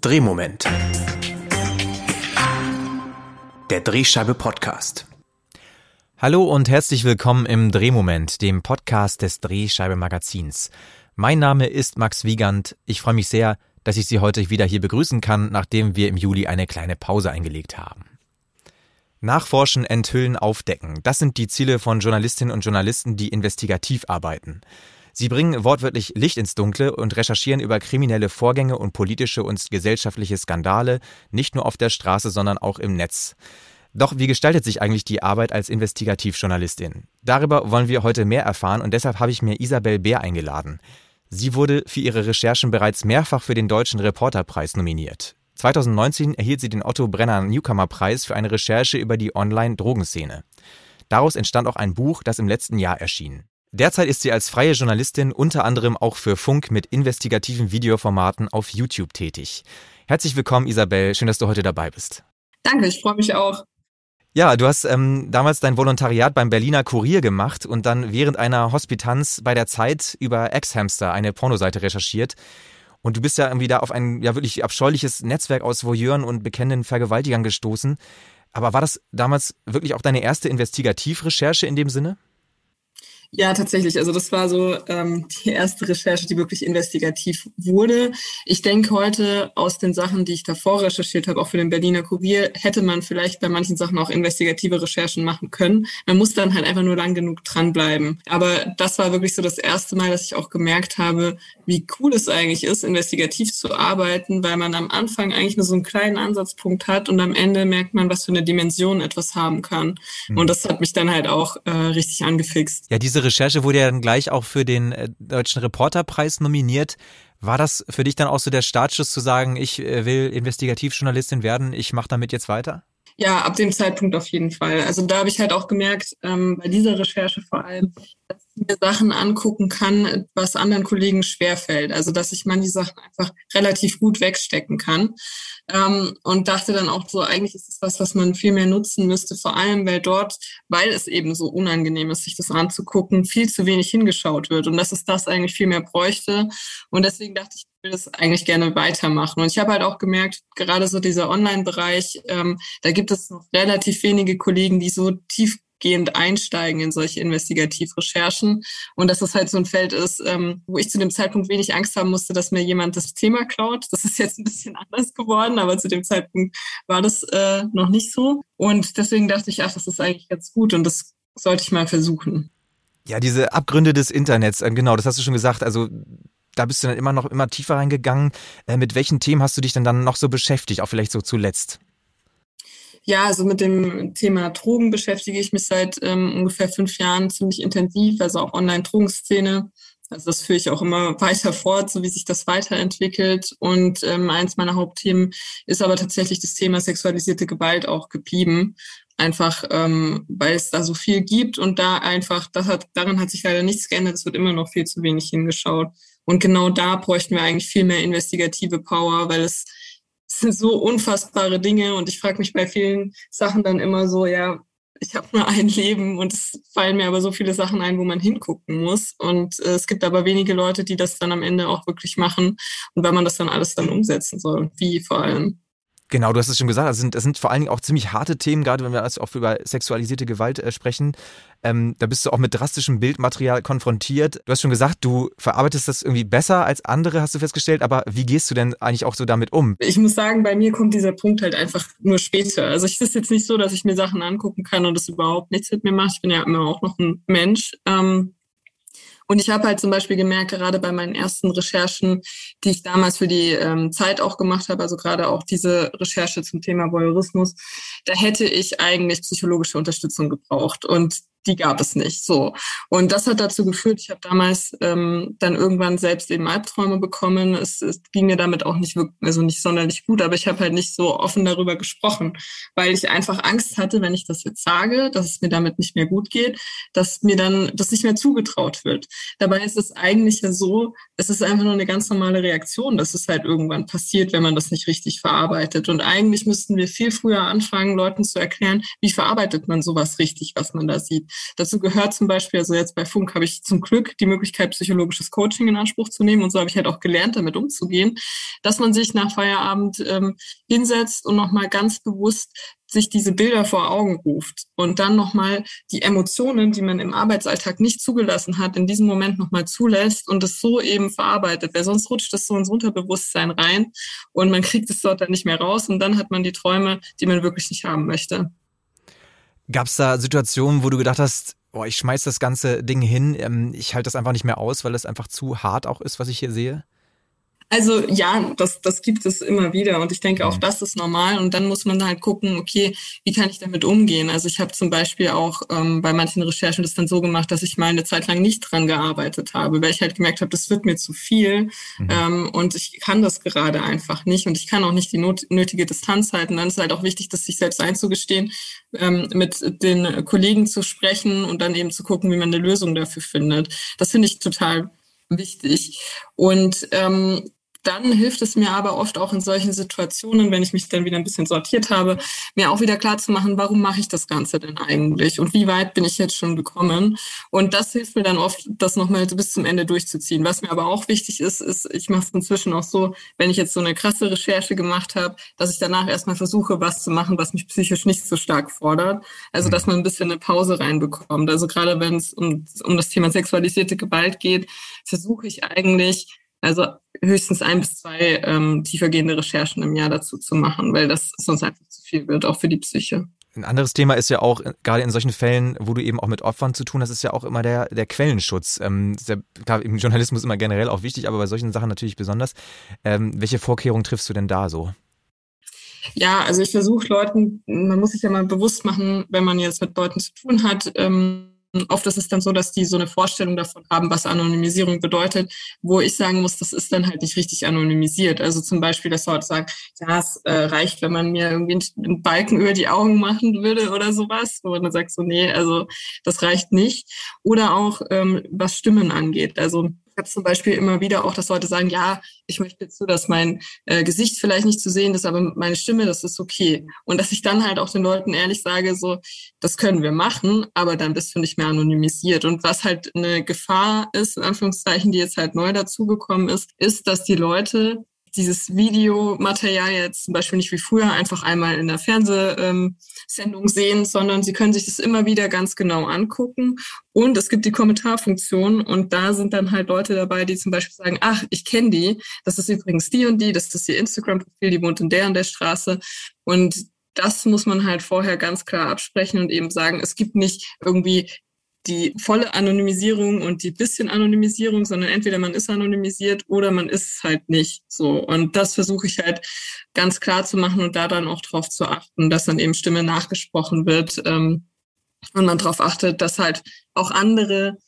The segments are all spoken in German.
Drehmoment. Der Drehscheibe Podcast. Hallo und herzlich willkommen im Drehmoment, dem Podcast des Drehscheibe Magazins. Mein Name ist Max Wiegand. Ich freue mich sehr, dass ich Sie heute wieder hier begrüßen kann, nachdem wir im Juli eine kleine Pause eingelegt haben. Nachforschen, enthüllen, aufdecken. Das sind die Ziele von Journalistinnen und Journalisten, die investigativ arbeiten. Sie bringen wortwörtlich Licht ins Dunkle und recherchieren über kriminelle Vorgänge und politische und gesellschaftliche Skandale, nicht nur auf der Straße, sondern auch im Netz. Doch wie gestaltet sich eigentlich die Arbeit als Investigativjournalistin? Darüber wollen wir heute mehr erfahren und deshalb habe ich mir Isabel Bär eingeladen. Sie wurde für ihre Recherchen bereits mehrfach für den Deutschen Reporterpreis nominiert. 2019 erhielt sie den Otto Brenner Newcomer Preis für eine Recherche über die Online-Drogenszene. Daraus entstand auch ein Buch, das im letzten Jahr erschien. Derzeit ist sie als freie Journalistin unter anderem auch für Funk mit investigativen Videoformaten auf YouTube tätig. Herzlich willkommen, Isabel. Schön, dass du heute dabei bist. Danke, ich freue mich auch. Ja, du hast ähm, damals dein Volontariat beim Berliner Kurier gemacht und dann während einer Hospitanz bei der Zeit über Ex-Hamster, eine Pornoseite, recherchiert. Und du bist ja irgendwie da auf ein ja wirklich abscheuliches Netzwerk aus Voyeuren und bekennenden Vergewaltigern gestoßen. Aber war das damals wirklich auch deine erste Investigativrecherche in dem Sinne? Ja, tatsächlich. Also das war so ähm, die erste Recherche, die wirklich investigativ wurde. Ich denke heute aus den Sachen, die ich davor recherchiert habe, auch für den Berliner Kurier, hätte man vielleicht bei manchen Sachen auch investigative Recherchen machen können. Man muss dann halt einfach nur lang genug dranbleiben. Aber das war wirklich so das erste Mal, dass ich auch gemerkt habe, wie cool es eigentlich ist, investigativ zu arbeiten, weil man am Anfang eigentlich nur so einen kleinen Ansatzpunkt hat und am Ende merkt man, was für eine Dimension etwas haben kann. Mhm. Und das hat mich dann halt auch äh, richtig angefixt. Ja, diese Recherche wurde ja dann gleich auch für den äh, Deutschen Reporterpreis nominiert. War das für dich dann auch so der Startschuss zu sagen, ich äh, will Investigativjournalistin werden, ich mache damit jetzt weiter? Ja, ab dem Zeitpunkt auf jeden Fall. Also da habe ich halt auch gemerkt, ähm, bei dieser Recherche vor allem, dass ich mir Sachen angucken kann, was anderen Kollegen schwerfällt. Also dass ich manche Sachen einfach relativ gut wegstecken kann. Ähm, und dachte dann auch so, eigentlich ist es was, was man viel mehr nutzen müsste, vor allem weil dort, weil es eben so unangenehm ist, sich das anzugucken, viel zu wenig hingeschaut wird. Und dass es das eigentlich viel mehr bräuchte. Und deswegen dachte ich, will das eigentlich gerne weitermachen. Und ich habe halt auch gemerkt, gerade so dieser Online-Bereich, ähm, da gibt es noch relativ wenige Kollegen, die so tiefgehend einsteigen in solche Investigativrecherchen. Und dass das halt so ein Feld ist, ähm, wo ich zu dem Zeitpunkt wenig Angst haben musste, dass mir jemand das Thema klaut. Das ist jetzt ein bisschen anders geworden, aber zu dem Zeitpunkt war das äh, noch nicht so. Und deswegen dachte ich, ach, das ist eigentlich ganz gut und das sollte ich mal versuchen. Ja, diese Abgründe des Internets, äh, genau, das hast du schon gesagt. Also da bist du dann immer noch immer tiefer reingegangen. Äh, mit welchen Themen hast du dich denn dann noch so beschäftigt, auch vielleicht so zuletzt? Ja, also mit dem Thema Drogen beschäftige ich mich seit ähm, ungefähr fünf Jahren ziemlich intensiv, also auch Online-Drogenszene. Also das führe ich auch immer weiter fort, so wie sich das weiterentwickelt. Und ähm, eins meiner Hauptthemen ist aber tatsächlich das Thema sexualisierte Gewalt auch geblieben. Einfach, ähm, weil es da so viel gibt und da einfach, das hat, daran hat sich leider nichts geändert. Es wird immer noch viel zu wenig hingeschaut. Und genau da bräuchten wir eigentlich viel mehr investigative Power, weil es, es sind so unfassbare Dinge und ich frage mich bei vielen Sachen dann immer so, ja, ich habe nur ein Leben und es fallen mir aber so viele Sachen ein, wo man hingucken muss. Und äh, es gibt aber wenige Leute, die das dann am Ende auch wirklich machen und wenn man das dann alles dann umsetzen soll, wie vor allem. Genau, du hast es schon gesagt, das sind, das sind vor allen Dingen auch ziemlich harte Themen, gerade wenn wir jetzt auch über sexualisierte Gewalt äh, sprechen. Ähm, da bist du auch mit drastischem Bildmaterial konfrontiert. Du hast schon gesagt, du verarbeitest das irgendwie besser als andere, hast du festgestellt, aber wie gehst du denn eigentlich auch so damit um? Ich muss sagen, bei mir kommt dieser Punkt halt einfach nur später. Also es ist jetzt nicht so, dass ich mir Sachen angucken kann und es überhaupt nichts mit mir macht. Ich bin ja immer auch noch ein Mensch. Ähm, und ich habe halt zum Beispiel gemerkt, gerade bei meinen ersten Recherchen, die ich damals für die ähm, Zeit auch gemacht habe, also gerade auch diese Recherche zum Thema Voyeurismus, da hätte ich eigentlich psychologische Unterstützung gebraucht. Und die gab es nicht. So. Und das hat dazu geführt, ich habe damals ähm, dann irgendwann selbst eben Albträume bekommen. Es, es ging mir damit auch nicht wirklich, also nicht sonderlich gut, aber ich habe halt nicht so offen darüber gesprochen, weil ich einfach Angst hatte, wenn ich das jetzt sage, dass es mir damit nicht mehr gut geht, dass mir dann das nicht mehr zugetraut wird. Dabei ist es eigentlich ja so, es ist einfach nur eine ganz normale Reaktion, dass es halt irgendwann passiert, wenn man das nicht richtig verarbeitet. Und eigentlich müssten wir viel früher anfangen, Leuten zu erklären, wie verarbeitet man sowas richtig, was man da sieht. Dazu gehört zum Beispiel, also jetzt bei Funk habe ich zum Glück die Möglichkeit, psychologisches Coaching in Anspruch zu nehmen und so habe ich halt auch gelernt, damit umzugehen, dass man sich nach Feierabend ähm, hinsetzt und nochmal ganz bewusst sich diese Bilder vor Augen ruft und dann nochmal die Emotionen, die man im Arbeitsalltag nicht zugelassen hat, in diesem Moment nochmal zulässt und es so eben verarbeitet, weil sonst rutscht das so ins Unterbewusstsein rein und man kriegt es dort dann nicht mehr raus und dann hat man die Träume, die man wirklich nicht haben möchte. Gab es da Situationen, wo du gedacht hast, boah, ich schmeiß das ganze Ding hin, ähm, ich halte das einfach nicht mehr aus, weil es einfach zu hart auch ist, was ich hier sehe? Also ja, das, das gibt es immer wieder und ich denke auch, mhm. das ist normal und dann muss man halt gucken, okay, wie kann ich damit umgehen? Also ich habe zum Beispiel auch ähm, bei manchen Recherchen das dann so gemacht, dass ich mal eine Zeit lang nicht dran gearbeitet habe, weil ich halt gemerkt habe, das wird mir zu viel mhm. ähm, und ich kann das gerade einfach nicht und ich kann auch nicht die not nötige Distanz halten. Dann ist halt auch wichtig, das sich selbst einzugestehen, ähm, mit den Kollegen zu sprechen und dann eben zu gucken, wie man eine Lösung dafür findet. Das finde ich total wichtig. Und ähm, dann hilft es mir aber oft auch in solchen Situationen, wenn ich mich dann wieder ein bisschen sortiert habe, mir auch wieder klar zu machen, warum mache ich das Ganze denn eigentlich und wie weit bin ich jetzt schon gekommen. Und das hilft mir dann oft, das nochmal bis zum Ende durchzuziehen. Was mir aber auch wichtig ist, ist, ich mache es inzwischen auch so, wenn ich jetzt so eine krasse Recherche gemacht habe, dass ich danach erstmal versuche, was zu machen, was mich psychisch nicht so stark fordert. Also, mhm. dass man ein bisschen eine Pause reinbekommt. Also gerade wenn es um, um das Thema sexualisierte Gewalt geht, versuche ich eigentlich, also höchstens ein bis zwei ähm, tiefergehende Recherchen im Jahr dazu zu machen, weil das sonst einfach zu viel wird, auch für die Psyche. Ein anderes Thema ist ja auch, gerade in solchen Fällen, wo du eben auch mit Opfern zu tun hast, ist ja auch immer der, der Quellenschutz. Ähm, ist ja, klar, im Journalismus immer generell auch wichtig, aber bei solchen Sachen natürlich besonders. Ähm, welche Vorkehrungen triffst du denn da so? Ja, also ich versuche Leuten, man muss sich ja mal bewusst machen, wenn man jetzt mit Leuten zu tun hat, ähm, Oft ist es dann so, dass die so eine Vorstellung davon haben, was Anonymisierung bedeutet, wo ich sagen muss, das ist dann halt nicht richtig anonymisiert. Also zum Beispiel, dass Leute sagen, ja, es äh, reicht, wenn man mir irgendwie einen Balken über die Augen machen würde oder sowas. Wo man sagt so, nee, also das reicht nicht. Oder auch, ähm, was Stimmen angeht. Also habe zum Beispiel immer wieder auch, dass Leute sagen, ja, ich möchte jetzt so, dass mein äh, Gesicht vielleicht nicht zu sehen ist, aber meine Stimme, das ist okay. Und dass ich dann halt auch den Leuten ehrlich sage, so, das können wir machen, aber dann bist du nicht mehr anonymisiert. Und was halt eine Gefahr ist, in Anführungszeichen, die jetzt halt neu dazugekommen ist, ist, dass die Leute dieses Videomaterial jetzt zum Beispiel nicht wie früher einfach einmal in der Fernsehsendung sehen, sondern sie können sich das immer wieder ganz genau angucken. Und es gibt die Kommentarfunktion und da sind dann halt Leute dabei, die zum Beispiel sagen, ach, ich kenne die, das ist übrigens die und die, das ist ihr Instagram-Profil, die wohnt in der und der Straße. Und das muss man halt vorher ganz klar absprechen und eben sagen, es gibt nicht irgendwie die volle Anonymisierung und die bisschen Anonymisierung, sondern entweder man ist anonymisiert oder man ist halt nicht so. Und das versuche ich halt ganz klar zu machen und da dann auch drauf zu achten, dass dann eben Stimme nachgesprochen wird ähm, und man darauf achtet, dass halt auch andere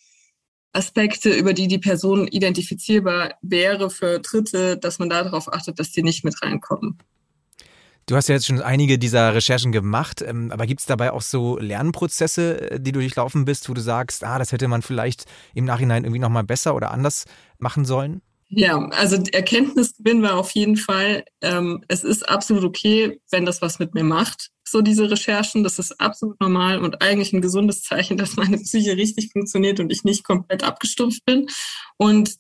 Aspekte, über die die Person identifizierbar wäre für Dritte, dass man darauf achtet, dass die nicht mit reinkommen. Du hast ja jetzt schon einige dieser Recherchen gemacht, ähm, aber gibt es dabei auch so Lernprozesse, äh, die du durchlaufen bist, wo du sagst, ah, das hätte man vielleicht im Nachhinein irgendwie nochmal besser oder anders machen sollen? Ja, also Erkenntnisgewinn war auf jeden Fall, ähm, es ist absolut okay, wenn das was mit mir macht, so diese Recherchen. Das ist absolut normal und eigentlich ein gesundes Zeichen, dass meine Psyche richtig funktioniert und ich nicht komplett abgestumpft bin. Und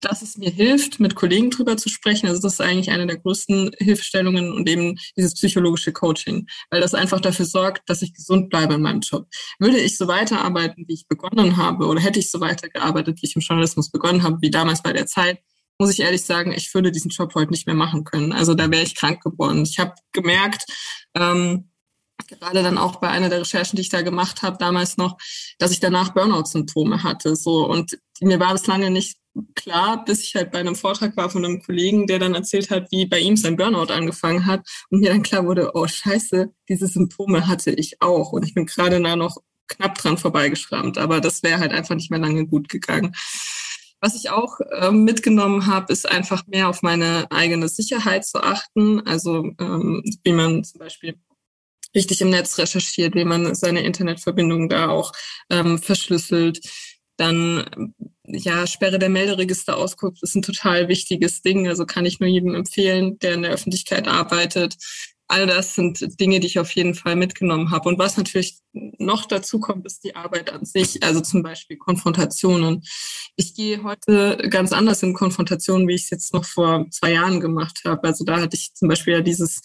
dass es mir hilft, mit Kollegen drüber zu sprechen. Also das ist eigentlich eine der größten Hilfestellungen und eben dieses psychologische Coaching, weil das einfach dafür sorgt, dass ich gesund bleibe in meinem Job. Würde ich so weiterarbeiten, wie ich begonnen habe, oder hätte ich so weitergearbeitet, wie ich im Journalismus begonnen habe, wie damals bei der Zeit, muss ich ehrlich sagen, ich würde diesen Job heute nicht mehr machen können. Also da wäre ich krank geworden. Ich habe gemerkt, ähm, gerade dann auch bei einer der Recherchen, die ich da gemacht habe, damals noch, dass ich danach Burnout-Symptome hatte. So und mir war das lange nicht klar, bis ich halt bei einem Vortrag war von einem Kollegen, der dann erzählt hat, wie bei ihm sein Burnout angefangen hat und mir dann klar wurde, oh Scheiße, diese Symptome hatte ich auch und ich bin gerade da noch knapp dran vorbeigeschrammt, aber das wäre halt einfach nicht mehr lange gut gegangen. Was ich auch äh, mitgenommen habe, ist einfach mehr auf meine eigene Sicherheit zu achten. Also ähm, wie man zum Beispiel richtig im Netz recherchiert, wie man seine Internetverbindung da auch ähm, verschlüsselt, dann ja, Sperre der Melderegisterauskunft ist ein total wichtiges Ding. Also kann ich nur jedem empfehlen, der in der Öffentlichkeit arbeitet, all das sind Dinge, die ich auf jeden Fall mitgenommen habe. Und was natürlich noch dazu kommt, ist die Arbeit an sich, also zum Beispiel Konfrontationen. Ich gehe heute ganz anders in Konfrontationen, wie ich es jetzt noch vor zwei Jahren gemacht habe. Also da hatte ich zum Beispiel ja dieses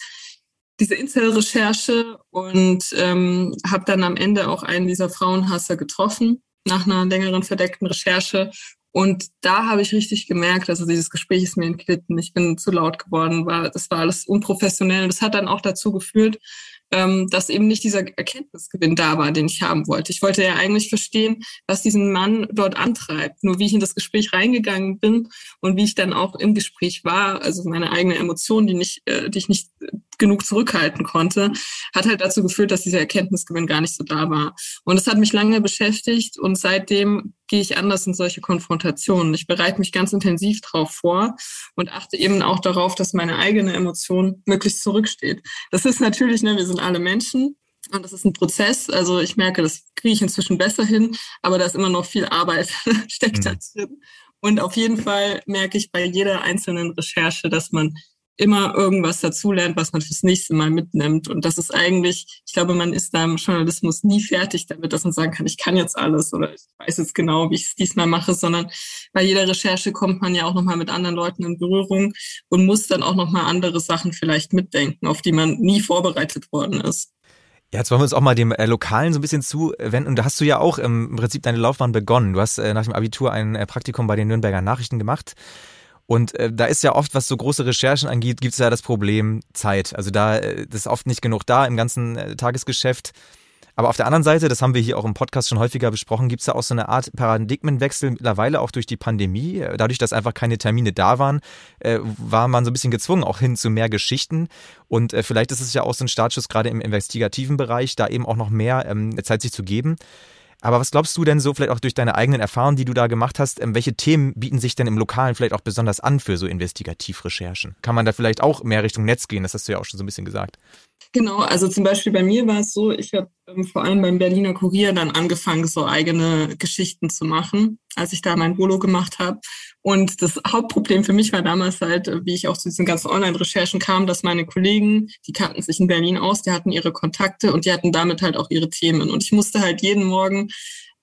diese Intel-Recherche und ähm, habe dann am Ende auch einen dieser Frauenhasser getroffen nach einer längeren verdeckten Recherche und da habe ich richtig gemerkt, also dieses Gespräch ist mir entglitten, ich bin zu laut geworden, war, das war alles unprofessionell. Und das hat dann auch dazu geführt, ähm, dass eben nicht dieser Erkenntnisgewinn da war, den ich haben wollte. Ich wollte ja eigentlich verstehen, was diesen Mann dort antreibt. Nur wie ich in das Gespräch reingegangen bin und wie ich dann auch im Gespräch war, also meine eigene Emotion, die nicht, äh, die ich nicht genug zurückhalten konnte, hat halt dazu geführt, dass dieser Erkenntnisgewinn gar nicht so da war. Und es hat mich lange beschäftigt und seitdem gehe ich anders in solche Konfrontationen. Ich bereite mich ganz intensiv darauf vor und achte eben auch darauf, dass meine eigene Emotion möglichst zurücksteht. Das ist natürlich, ne, wir sind alle Menschen und das ist ein Prozess. Also ich merke, das kriege ich inzwischen besser hin, aber da ist immer noch viel Arbeit steckt mhm. da drin. Und auf jeden Fall merke ich bei jeder einzelnen Recherche, dass man immer irgendwas dazulernt, was man fürs nächste Mal mitnimmt. Und das ist eigentlich, ich glaube, man ist da im Journalismus nie fertig damit, dass man sagen kann, ich kann jetzt alles oder ich weiß jetzt genau, wie ich es diesmal mache, sondern bei jeder Recherche kommt man ja auch nochmal mit anderen Leuten in Berührung und muss dann auch nochmal andere Sachen vielleicht mitdenken, auf die man nie vorbereitet worden ist. Ja, jetzt wollen wir uns auch mal dem äh, Lokalen so ein bisschen zuwenden. Und da hast du ja auch im Prinzip deine Laufbahn begonnen. Du hast äh, nach dem Abitur ein äh, Praktikum bei den Nürnberger Nachrichten gemacht. Und äh, da ist ja oft, was so große Recherchen angeht, gibt es ja das Problem Zeit. Also da äh, ist oft nicht genug da im ganzen äh, Tagesgeschäft. Aber auf der anderen Seite, das haben wir hier auch im Podcast schon häufiger besprochen, gibt es ja auch so eine Art Paradigmenwechsel mittlerweile auch durch die Pandemie. Dadurch, dass einfach keine Termine da waren, äh, war man so ein bisschen gezwungen auch hin zu mehr Geschichten. Und äh, vielleicht ist es ja auch so ein Startschuss gerade im investigativen Bereich, da eben auch noch mehr ähm, Zeit sich zu geben. Aber was glaubst du denn so, vielleicht auch durch deine eigenen Erfahrungen, die du da gemacht hast, ähm, welche Themen bieten sich denn im Lokalen vielleicht auch besonders an für so Investigativrecherchen? Kann man da vielleicht auch mehr Richtung Netz gehen? Das hast du ja auch schon so ein bisschen gesagt. Genau, also zum Beispiel bei mir war es so, ich habe ähm, vor allem beim Berliner Kurier dann angefangen, so eigene Geschichten zu machen, als ich da mein Bolo gemacht habe. Und das Hauptproblem für mich war damals halt, wie ich auch zu diesen ganzen Online-Recherchen kam, dass meine Kollegen, die kannten sich in Berlin aus, die hatten ihre Kontakte und die hatten damit halt auch ihre Themen. Und ich musste halt jeden Morgen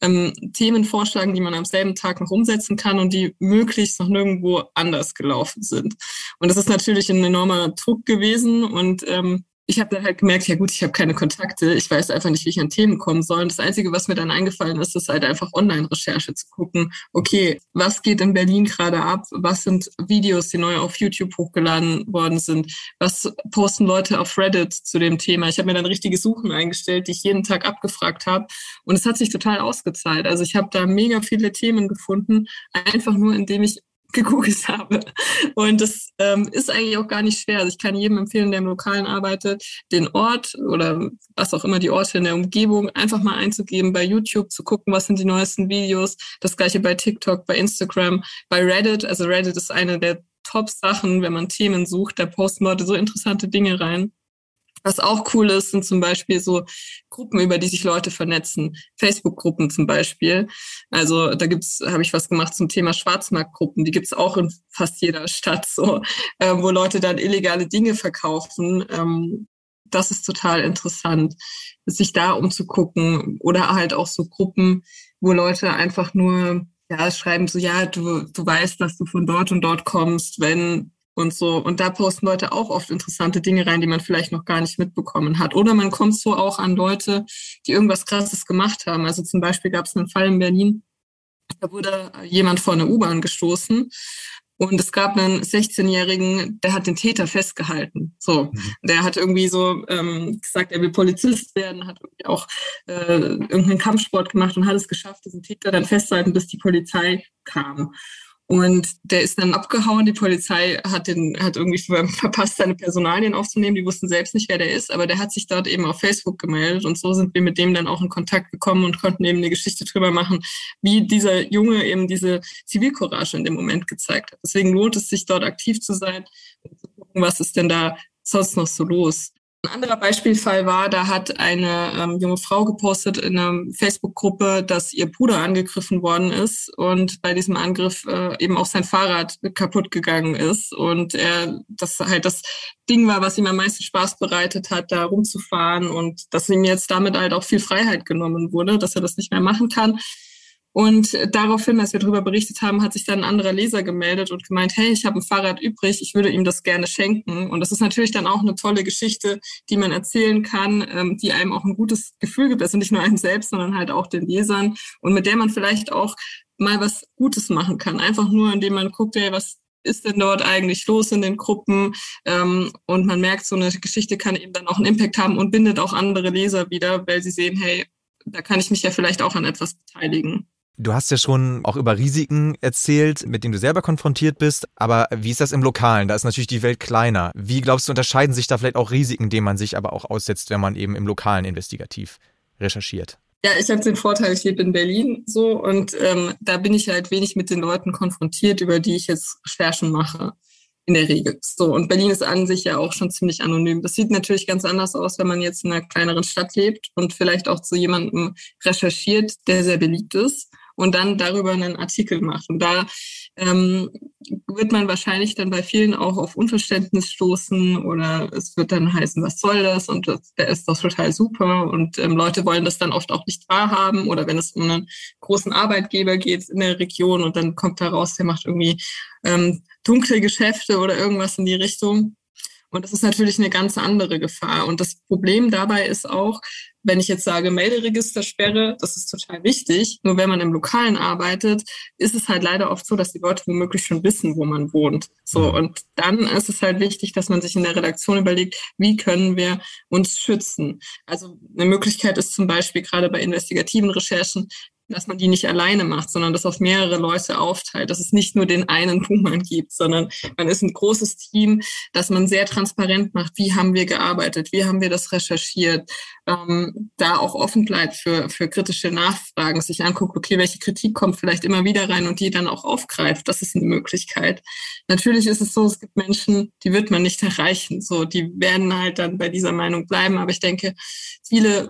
ähm, Themen vorschlagen, die man am selben Tag noch umsetzen kann und die möglichst noch nirgendwo anders gelaufen sind. Und das ist natürlich ein enormer Druck gewesen und ähm, ich habe dann halt gemerkt, ja gut, ich habe keine Kontakte, ich weiß einfach nicht, wie ich an Themen kommen soll. Und das Einzige, was mir dann eingefallen ist, ist halt einfach Online-Recherche zu gucken. Okay, was geht in Berlin gerade ab? Was sind Videos, die neu auf YouTube hochgeladen worden sind? Was posten Leute auf Reddit zu dem Thema? Ich habe mir dann richtige Suchen eingestellt, die ich jeden Tag abgefragt habe. Und es hat sich total ausgezahlt. Also ich habe da mega viele Themen gefunden, einfach nur indem ich gegoogelt habe. Und das ähm, ist eigentlich auch gar nicht schwer. Also ich kann jedem empfehlen, der im Lokalen arbeitet, den Ort oder was auch immer die Orte in der Umgebung einfach mal einzugeben bei YouTube, zu gucken, was sind die neuesten Videos. Das gleiche bei TikTok, bei Instagram, bei Reddit. Also Reddit ist eine der Top-Sachen, wenn man Themen sucht. Da posten Leute so interessante Dinge rein. Was auch cool ist, sind zum Beispiel so Gruppen, über die sich Leute vernetzen. Facebook-Gruppen zum Beispiel. Also da gibt's, habe ich was gemacht zum Thema Schwarzmarktgruppen. Die gibt's auch in fast jeder Stadt so, äh, wo Leute dann illegale Dinge verkaufen. Ähm, das ist total interessant, sich da umzugucken. Oder halt auch so Gruppen, wo Leute einfach nur ja, schreiben so, ja, du, du weißt, dass du von dort und dort kommst, wenn und so. Und da posten Leute auch oft interessante Dinge rein, die man vielleicht noch gar nicht mitbekommen hat. Oder man kommt so auch an Leute, die irgendwas Krasses gemacht haben. Also zum Beispiel gab es einen Fall in Berlin, da wurde jemand vor eine U-Bahn gestoßen und es gab einen 16-Jährigen, der hat den Täter festgehalten. So, mhm. der hat irgendwie so ähm, gesagt, er will Polizist werden, hat irgendwie auch äh, irgendeinen Kampfsport gemacht und hat es geschafft, diesen Täter dann festzuhalten, bis die Polizei kam. Und der ist dann abgehauen. Die Polizei hat den, hat irgendwie verpasst, seine Personalien aufzunehmen. Die wussten selbst nicht, wer der ist, aber der hat sich dort eben auf Facebook gemeldet. Und so sind wir mit dem dann auch in Kontakt gekommen und konnten eben eine Geschichte drüber machen, wie dieser Junge eben diese Zivilcourage in dem Moment gezeigt hat. Deswegen lohnt es sich dort aktiv zu sein und zu gucken, was ist denn da sonst noch so los. Ein anderer Beispielfall war, da hat eine ähm, junge Frau gepostet in einer Facebook-Gruppe, dass ihr Bruder angegriffen worden ist und bei diesem Angriff äh, eben auch sein Fahrrad kaputt gegangen ist und er das halt das Ding war, was ihm am meisten Spaß bereitet hat, da rumzufahren und dass ihm jetzt damit halt auch viel Freiheit genommen wurde, dass er das nicht mehr machen kann. Und daraufhin, als wir darüber berichtet haben, hat sich dann ein anderer Leser gemeldet und gemeint, hey, ich habe ein Fahrrad übrig, ich würde ihm das gerne schenken. Und das ist natürlich dann auch eine tolle Geschichte, die man erzählen kann, ähm, die einem auch ein gutes Gefühl gibt, also nicht nur einem selbst, sondern halt auch den Lesern und mit der man vielleicht auch mal was Gutes machen kann. Einfach nur, indem man guckt, hey, was ist denn dort eigentlich los in den Gruppen? Ähm, und man merkt, so eine Geschichte kann eben dann auch einen Impact haben und bindet auch andere Leser wieder, weil sie sehen, hey, da kann ich mich ja vielleicht auch an etwas beteiligen. Du hast ja schon auch über Risiken erzählt, mit denen du selber konfrontiert bist. Aber wie ist das im Lokalen? Da ist natürlich die Welt kleiner. Wie glaubst du, unterscheiden sich da vielleicht auch Risiken, denen man sich aber auch aussetzt, wenn man eben im Lokalen investigativ recherchiert? Ja, ich habe den Vorteil, ich lebe in Berlin so und ähm, da bin ich halt wenig mit den Leuten konfrontiert, über die ich jetzt Recherchen mache. In der Regel. So, und Berlin ist an sich ja auch schon ziemlich anonym. Das sieht natürlich ganz anders aus, wenn man jetzt in einer kleineren Stadt lebt und vielleicht auch zu jemandem recherchiert, der sehr beliebt ist und dann darüber einen Artikel macht. Und da ähm, wird man wahrscheinlich dann bei vielen auch auf Unverständnis stoßen oder es wird dann heißen, was soll das und das, der ist doch total super und ähm, Leute wollen das dann oft auch nicht wahrhaben oder wenn es um einen großen Arbeitgeber geht in der Region und dann kommt da raus, der macht irgendwie ähm, dunkle Geschäfte oder irgendwas in die Richtung. Und das ist natürlich eine ganz andere Gefahr. Und das Problem dabei ist auch, wenn ich jetzt sage Melderegistersperre, das ist total wichtig. Nur wenn man im Lokalen arbeitet, ist es halt leider oft so, dass die Leute womöglich schon wissen, wo man wohnt. So. Mhm. Und dann ist es halt wichtig, dass man sich in der Redaktion überlegt, wie können wir uns schützen? Also eine Möglichkeit ist zum Beispiel gerade bei investigativen Recherchen, dass man die nicht alleine macht, sondern das auf mehrere Leute aufteilt, dass es nicht nur den einen Buhmann gibt, sondern man ist ein großes Team, dass man sehr transparent macht, wie haben wir gearbeitet, wie haben wir das recherchiert, ähm, da auch offen bleibt für, für kritische Nachfragen, sich anguckt, okay, welche Kritik kommt vielleicht immer wieder rein und die dann auch aufgreift, das ist eine Möglichkeit. Natürlich ist es so, es gibt Menschen, die wird man nicht erreichen, so, die werden halt dann bei dieser Meinung bleiben, aber ich denke, viele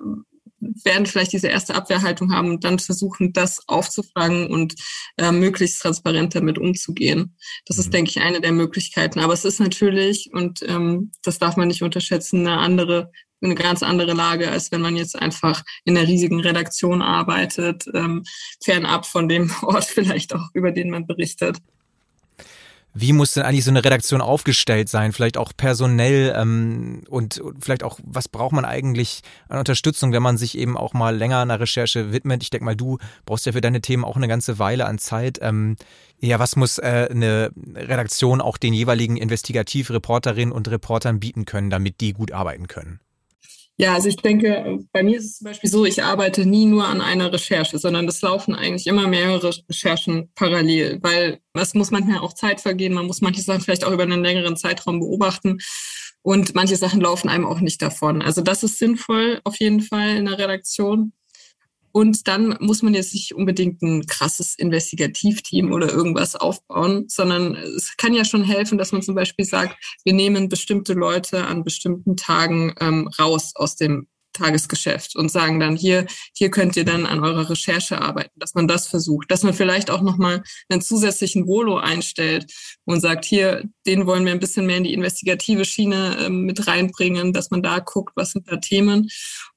werden vielleicht diese erste Abwehrhaltung haben und dann versuchen, das aufzufangen und äh, möglichst transparent damit umzugehen. Das ist, mhm. denke ich, eine der Möglichkeiten. Aber es ist natürlich, und ähm, das darf man nicht unterschätzen, eine andere eine ganz andere Lage, als wenn man jetzt einfach in einer riesigen Redaktion arbeitet, ähm, fernab von dem Ort vielleicht auch, über den man berichtet. Wie muss denn eigentlich so eine Redaktion aufgestellt sein? Vielleicht auch personell ähm, und, vielleicht auch, was braucht man eigentlich an Unterstützung, wenn man sich eben auch mal länger einer Recherche widmet? Ich denke mal, du brauchst ja für deine Themen auch eine ganze Weile an Zeit. Ähm, ja, was muss äh, eine Redaktion auch den jeweiligen Investigativreporterinnen und Reportern bieten können, damit die gut arbeiten können? Ja, also ich denke, bei mir ist es zum Beispiel so, ich arbeite nie nur an einer Recherche, sondern es laufen eigentlich immer mehrere Recherchen parallel, weil es muss manchmal auch Zeit vergehen, man muss manche Sachen vielleicht auch über einen längeren Zeitraum beobachten und manche Sachen laufen einem auch nicht davon. Also das ist sinnvoll auf jeden Fall in der Redaktion. Und dann muss man jetzt nicht unbedingt ein krasses Investigativteam oder irgendwas aufbauen, sondern es kann ja schon helfen, dass man zum Beispiel sagt, wir nehmen bestimmte Leute an bestimmten Tagen ähm, raus aus dem Tagesgeschäft und sagen dann hier, hier könnt ihr dann an eurer Recherche arbeiten, dass man das versucht, dass man vielleicht auch nochmal einen zusätzlichen Volo einstellt und sagt, hier, den wollen wir ein bisschen mehr in die investigative Schiene äh, mit reinbringen, dass man da guckt, was sind da Themen.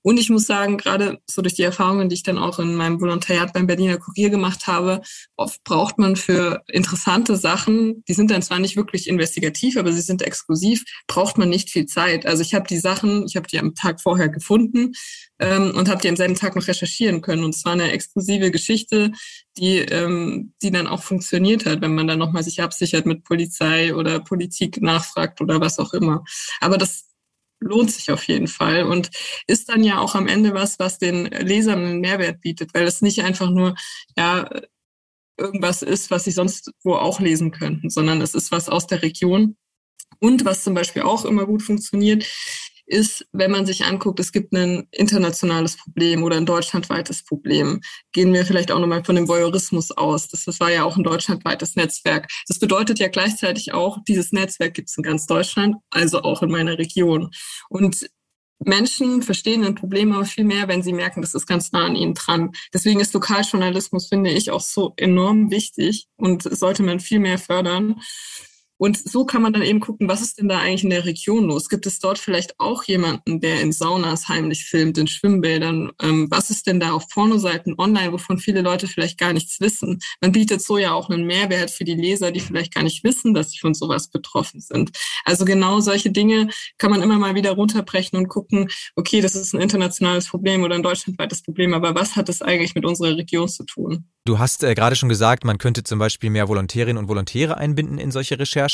Und ich muss sagen, gerade so durch die Erfahrungen, die ich dann auch in meinem Volontariat beim Berliner Kurier gemacht habe, oft braucht man für interessante Sachen, die sind dann zwar nicht wirklich investigativ, aber sie sind exklusiv, braucht man nicht viel Zeit. Also ich habe die Sachen, ich habe die am Tag vorher gefunden ähm, und habe die am selben Tag noch recherchieren können. Und es war eine exklusive Geschichte, die, ähm, die dann auch funktioniert hat, wenn man dann nochmal sich absichert mit Polizei oder Politik nachfragt oder was auch immer. Aber das lohnt sich auf jeden Fall und ist dann ja auch am Ende was, was den Lesern einen Mehrwert bietet, weil es nicht einfach nur, ja, irgendwas ist, was sie sonst wo auch lesen könnten, sondern es ist was aus der Region. Und was zum Beispiel auch immer gut funktioniert, ist, wenn man sich anguckt, es gibt ein internationales Problem oder ein deutschlandweites Problem. Gehen wir vielleicht auch nochmal von dem Voyeurismus aus. Das, das war ja auch ein deutschlandweites Netzwerk. Das bedeutet ja gleichzeitig auch, dieses Netzwerk gibt es in ganz Deutschland, also auch in meiner Region. Und Menschen verstehen ein Problem aber viel mehr, wenn sie merken, das ist ganz nah an ihnen dran. Deswegen ist Lokaljournalismus, finde ich, auch so enorm wichtig und sollte man viel mehr fördern. Und so kann man dann eben gucken, was ist denn da eigentlich in der Region los? Gibt es dort vielleicht auch jemanden, der in Saunas heimlich filmt, in Schwimmbädern? Ähm, was ist denn da auf Pornoseiten online, wovon viele Leute vielleicht gar nichts wissen? Man bietet so ja auch einen Mehrwert für die Leser, die vielleicht gar nicht wissen, dass sie von sowas betroffen sind. Also genau solche Dinge kann man immer mal wieder runterbrechen und gucken, okay, das ist ein internationales Problem oder ein deutschlandweites Problem, aber was hat das eigentlich mit unserer Region zu tun? Du hast äh, gerade schon gesagt, man könnte zum Beispiel mehr Volontärinnen und Volontäre einbinden in solche Recherchen,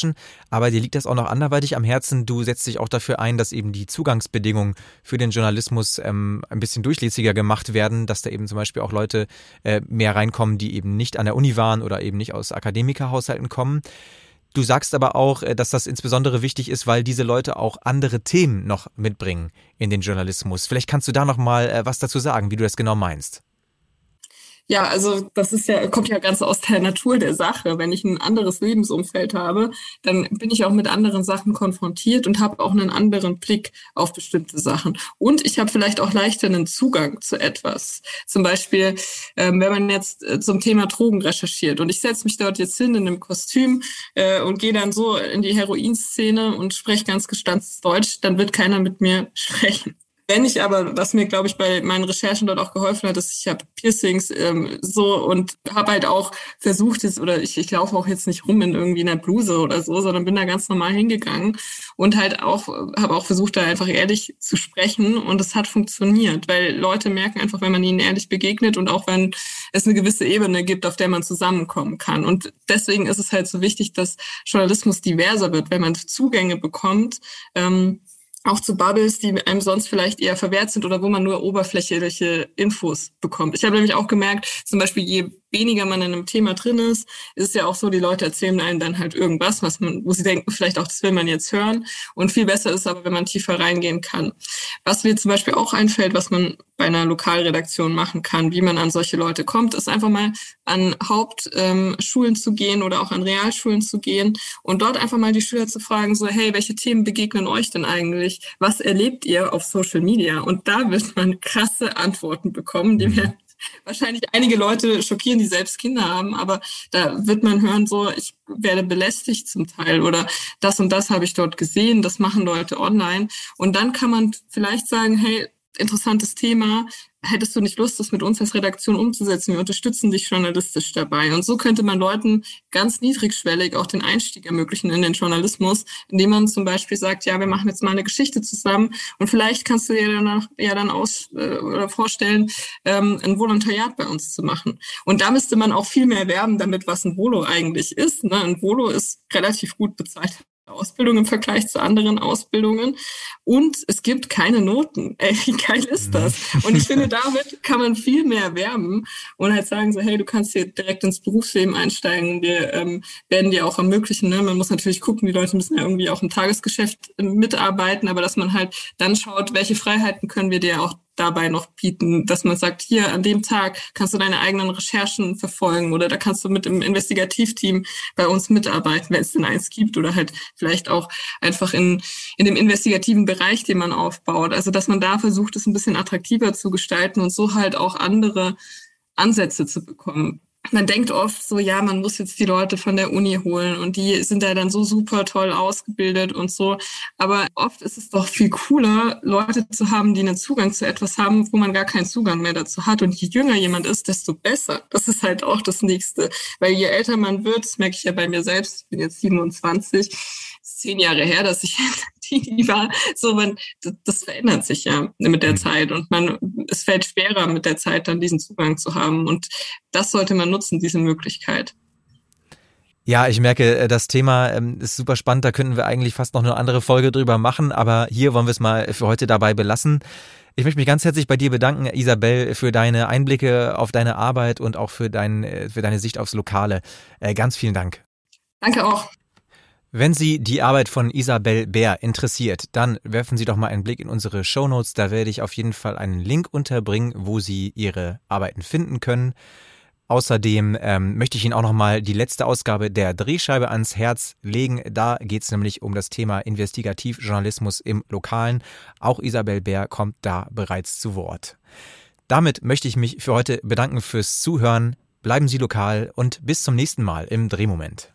aber dir liegt das auch noch anderweitig am Herzen. Du setzt dich auch dafür ein, dass eben die Zugangsbedingungen für den Journalismus ähm, ein bisschen durchlässiger gemacht werden, dass da eben zum Beispiel auch Leute äh, mehr reinkommen, die eben nicht an der Uni waren oder eben nicht aus Akademikerhaushalten kommen. Du sagst aber auch, äh, dass das insbesondere wichtig ist, weil diese Leute auch andere Themen noch mitbringen in den Journalismus. Vielleicht kannst du da noch mal äh, was dazu sagen, wie du das genau meinst. Ja, also das ist ja, kommt ja ganz aus der Natur der Sache. Wenn ich ein anderes Lebensumfeld habe, dann bin ich auch mit anderen Sachen konfrontiert und habe auch einen anderen Blick auf bestimmte Sachen. Und ich habe vielleicht auch leichter einen Zugang zu etwas. Zum Beispiel, ähm, wenn man jetzt äh, zum Thema Drogen recherchiert und ich setze mich dort jetzt hin in einem Kostüm äh, und gehe dann so in die Heroinszene und spreche ganz gestanztes Deutsch, dann wird keiner mit mir sprechen. Wenn ich aber, was mir, glaube ich, bei meinen Recherchen dort auch geholfen hat, ist, ich habe Piercings ähm, so und habe halt auch versucht, jetzt, oder ich, ich laufe auch jetzt nicht rum in irgendwie einer Bluse oder so, sondern bin da ganz normal hingegangen und halt auch, habe auch versucht, da einfach ehrlich zu sprechen und es hat funktioniert, weil Leute merken einfach, wenn man ihnen ehrlich begegnet und auch wenn es eine gewisse Ebene gibt, auf der man zusammenkommen kann. Und deswegen ist es halt so wichtig, dass Journalismus diverser wird, wenn man Zugänge bekommt. Ähm, auch zu Bubbles, die einem sonst vielleicht eher verwehrt sind oder wo man nur oberflächliche Infos bekommt. Ich habe nämlich auch gemerkt, zum Beispiel je weniger man in einem Thema drin ist, ist es ja auch so, die Leute erzählen einem dann halt irgendwas, was man, wo sie denken, vielleicht auch das will man jetzt hören. Und viel besser ist aber, wenn man tiefer reingehen kann. Was mir zum Beispiel auch einfällt, was man bei einer Lokalredaktion machen kann, wie man an solche Leute kommt, ist einfach mal an Hauptschulen ähm, zu gehen oder auch an Realschulen zu gehen und dort einfach mal die Schüler zu fragen, so, hey, welche Themen begegnen euch denn eigentlich? Was erlebt ihr auf Social Media? Und da wird man krasse Antworten bekommen, die mir mhm wahrscheinlich einige Leute schockieren, die selbst Kinder haben, aber da wird man hören, so, ich werde belästigt zum Teil oder das und das habe ich dort gesehen, das machen Leute online. Und dann kann man vielleicht sagen, hey, interessantes Thema. Hättest du nicht Lust, das mit uns als Redaktion umzusetzen? Wir unterstützen dich journalistisch dabei. Und so könnte man Leuten ganz niedrigschwellig auch den Einstieg ermöglichen in den Journalismus, indem man zum Beispiel sagt, ja, wir machen jetzt mal eine Geschichte zusammen und vielleicht kannst du dir dann ja dann aus äh, oder vorstellen, ähm, ein Volontariat bei uns zu machen. Und da müsste man auch viel mehr werben damit, was ein Volo eigentlich ist. Ne? Ein Volo ist relativ gut bezahlt Ausbildung im Vergleich zu anderen Ausbildungen. Und es gibt keine Noten. Ey, wie geil ist das? Und ich finde, damit kann man viel mehr werben und halt sagen so, hey, du kannst hier direkt ins Berufsleben einsteigen. Wir ähm, werden dir auch ermöglichen. Ne? Man muss natürlich gucken, die Leute müssen ja irgendwie auch im Tagesgeschäft äh, mitarbeiten, aber dass man halt dann schaut, welche Freiheiten können wir dir auch dabei noch bieten, dass man sagt, hier an dem Tag kannst du deine eigenen Recherchen verfolgen oder da kannst du mit dem Investigativteam bei uns mitarbeiten, wenn es denn eins gibt oder halt vielleicht auch einfach in, in dem investigativen Bereich, den man aufbaut. Also dass man da versucht, es ein bisschen attraktiver zu gestalten und so halt auch andere Ansätze zu bekommen man denkt oft so, ja, man muss jetzt die Leute von der Uni holen und die sind ja dann so super toll ausgebildet und so. Aber oft ist es doch viel cooler, Leute zu haben, die einen Zugang zu etwas haben, wo man gar keinen Zugang mehr dazu hat. Und je jünger jemand ist, desto besser. Das ist halt auch das Nächste. Weil je älter man wird, das merke ich ja bei mir selbst, ich bin jetzt 27, zehn Jahre her, dass ich die war. So, man, das, das verändert sich ja mit der mhm. Zeit und man, es fällt schwerer mit der Zeit dann diesen Zugang zu haben und das sollte man nutzen, diese Möglichkeit. Ja, ich merke, äh, das Thema ähm, ist super spannend. Da könnten wir eigentlich fast noch eine andere Folge drüber machen, aber hier wollen wir es mal für heute dabei belassen. Ich möchte mich ganz herzlich bei dir bedanken, Isabel, für deine Einblicke auf deine Arbeit und auch für, dein, äh, für deine Sicht aufs Lokale. Äh, ganz vielen Dank. Danke auch. Wenn Sie die Arbeit von Isabel Bär interessiert, dann werfen Sie doch mal einen Blick in unsere Shownotes. Da werde ich auf jeden Fall einen Link unterbringen, wo Sie Ihre Arbeiten finden können. Außerdem ähm, möchte ich Ihnen auch nochmal die letzte Ausgabe der Drehscheibe ans Herz legen. Da geht es nämlich um das Thema Investigativjournalismus im Lokalen. Auch Isabel Bär kommt da bereits zu Wort. Damit möchte ich mich für heute bedanken fürs Zuhören. Bleiben Sie lokal und bis zum nächsten Mal im Drehmoment.